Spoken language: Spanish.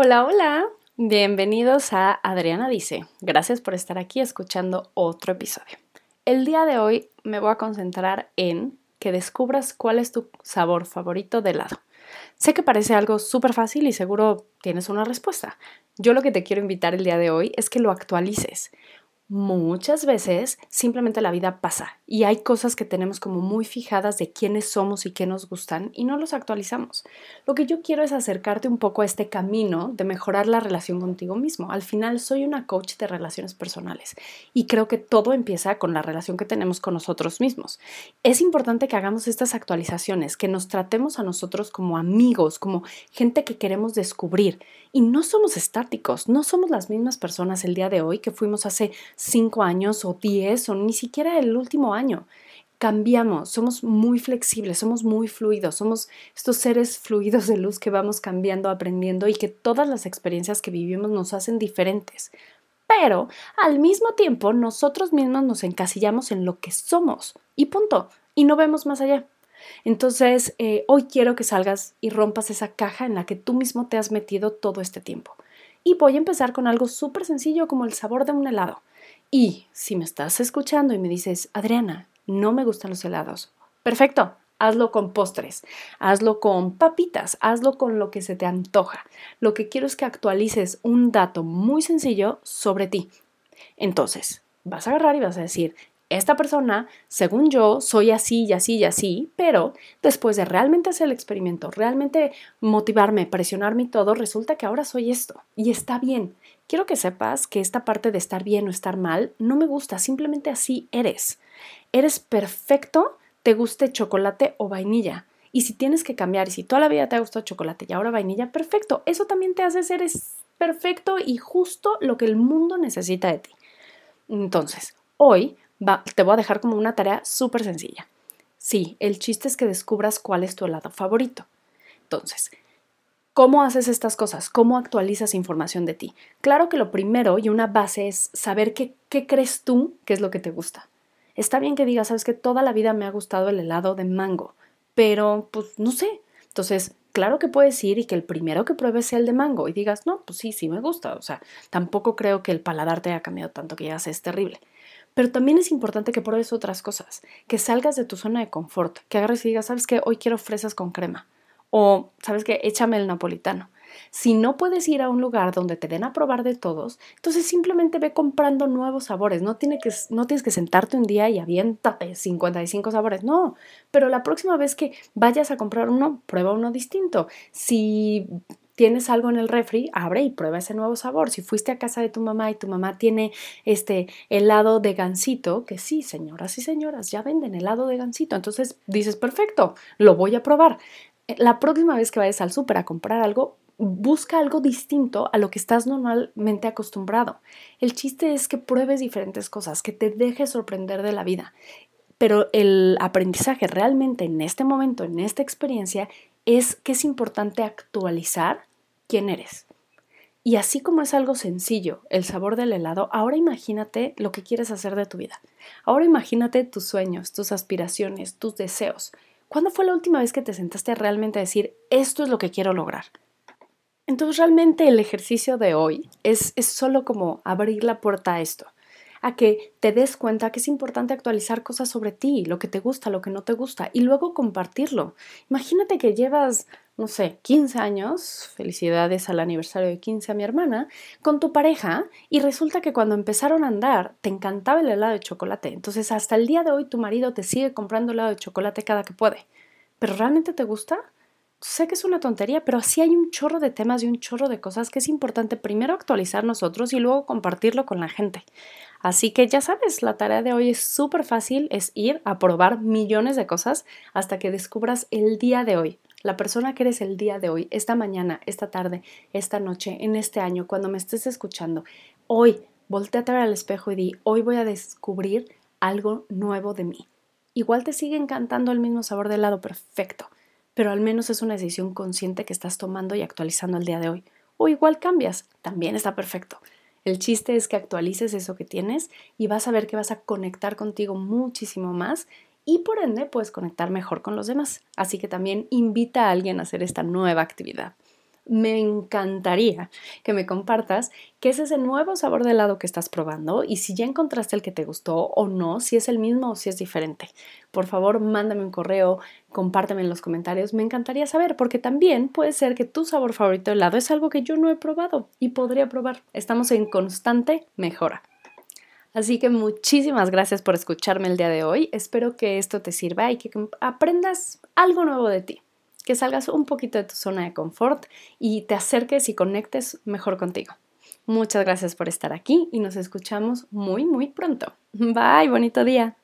Hola, hola. Bienvenidos a Adriana Dice. Gracias por estar aquí escuchando otro episodio. El día de hoy me voy a concentrar en que descubras cuál es tu sabor favorito de helado. Sé que parece algo súper fácil y seguro tienes una respuesta. Yo lo que te quiero invitar el día de hoy es que lo actualices muchas veces simplemente la vida pasa y hay cosas que tenemos como muy fijadas de quiénes somos y qué nos gustan y no los actualizamos. Lo que yo quiero es acercarte un poco a este camino de mejorar la relación contigo mismo. Al final soy una coach de relaciones personales y creo que todo empieza con la relación que tenemos con nosotros mismos. Es importante que hagamos estas actualizaciones, que nos tratemos a nosotros como amigos, como gente que queremos descubrir y no somos estáticos, no somos las mismas personas el día de hoy que fuimos hace cinco años o diez o ni siquiera el último año. Cambiamos, somos muy flexibles, somos muy fluidos, somos estos seres fluidos de luz que vamos cambiando, aprendiendo y que todas las experiencias que vivimos nos hacen diferentes. Pero al mismo tiempo nosotros mismos nos encasillamos en lo que somos y punto, y no vemos más allá. Entonces, eh, hoy quiero que salgas y rompas esa caja en la que tú mismo te has metido todo este tiempo. Y voy a empezar con algo súper sencillo como el sabor de un helado. Y si me estás escuchando y me dices, Adriana, no me gustan los helados, perfecto, hazlo con postres, hazlo con papitas, hazlo con lo que se te antoja. Lo que quiero es que actualices un dato muy sencillo sobre ti. Entonces, vas a agarrar y vas a decir, esta persona, según yo, soy así y así y así, pero después de realmente hacer el experimento, realmente motivarme, presionarme y todo, resulta que ahora soy esto. Y está bien. Quiero que sepas que esta parte de estar bien o estar mal no me gusta, simplemente así eres. Eres perfecto, te guste chocolate o vainilla. Y si tienes que cambiar y si toda la vida te ha gustado chocolate y ahora vainilla, perfecto. Eso también te hace ser perfecto y justo lo que el mundo necesita de ti. Entonces, hoy te voy a dejar como una tarea súper sencilla. Sí, el chiste es que descubras cuál es tu helado favorito. Entonces, ¿cómo haces estas cosas? ¿Cómo actualizas información de ti? Claro que lo primero y una base es saber qué, qué crees tú que es lo que te gusta. Está bien que digas, sabes que toda la vida me ha gustado el helado de mango, pero pues no sé. Entonces, claro que puedes ir y que el primero que pruebes sea el de mango y digas, no, pues sí, sí me gusta. O sea, tampoco creo que el paladar te haya cambiado tanto que ya es terrible. Pero también es importante que pruebes otras cosas, que salgas de tu zona de confort, que agarres y digas, ¿sabes qué? Hoy quiero fresas con crema. O, ¿sabes qué? Échame el napolitano. Si no puedes ir a un lugar donde te den a probar de todos, entonces simplemente ve comprando nuevos sabores. No, tienes que sentarte un día y aviéntate 55 sabores. No, pero la próxima vez que vayas a comprar uno, prueba uno distinto. Si tienes algo en el refri, abre y prueba ese nuevo sabor. Si fuiste a casa de tu mamá y tu mamá tiene este helado de gansito, que sí, señoras y señoras, ya venden helado de gansito. Entonces dices, perfecto, lo voy a probar. Eh, la próxima vez que vayas al súper a comprar algo, busca algo distinto a lo que estás normalmente acostumbrado. El chiste es que pruebes diferentes cosas, que te dejes sorprender de la vida. Pero el aprendizaje realmente en este momento, en esta experiencia, es que es importante actualizar quién eres. Y así como es algo sencillo, el sabor del helado, ahora imagínate lo que quieres hacer de tu vida. Ahora imagínate tus sueños, tus aspiraciones, tus deseos. ¿Cuándo fue la última vez que te sentaste realmente a decir, esto es lo que quiero lograr? Entonces realmente el ejercicio de hoy es, es solo como abrir la puerta a esto a que te des cuenta que es importante actualizar cosas sobre ti, lo que te gusta, lo que no te gusta, y luego compartirlo. Imagínate que llevas, no sé, 15 años, felicidades al aniversario de 15 a mi hermana, con tu pareja, y resulta que cuando empezaron a andar te encantaba el helado de chocolate. Entonces hasta el día de hoy tu marido te sigue comprando helado de chocolate cada que puede. ¿Pero realmente te gusta? sé que es una tontería, pero sí hay un chorro de temas y un chorro de cosas que es importante primero actualizar nosotros y luego compartirlo con la gente. Así que ya sabes, la tarea de hoy es súper fácil, es ir a probar millones de cosas hasta que descubras el día de hoy, la persona que eres el día de hoy, esta mañana, esta tarde, esta noche, en este año, cuando me estés escuchando. Hoy, volteate al espejo y di, hoy voy a descubrir algo nuevo de mí. Igual te sigue encantando el mismo sabor de helado, perfecto, pero al menos es una decisión consciente que estás tomando y actualizando el día de hoy. O igual cambias, también está perfecto. El chiste es que actualices eso que tienes y vas a ver que vas a conectar contigo muchísimo más y por ende puedes conectar mejor con los demás. Así que también invita a alguien a hacer esta nueva actividad. Me encantaría que me compartas qué es ese nuevo sabor de helado que estás probando y si ya encontraste el que te gustó o no, si es el mismo o si es diferente. Por favor, mándame un correo, compárteme en los comentarios, me encantaría saber porque también puede ser que tu sabor favorito de helado es algo que yo no he probado y podría probar. Estamos en constante mejora. Así que muchísimas gracias por escucharme el día de hoy. Espero que esto te sirva y que aprendas algo nuevo de ti que salgas un poquito de tu zona de confort y te acerques y conectes mejor contigo. Muchas gracias por estar aquí y nos escuchamos muy, muy pronto. Bye, bonito día.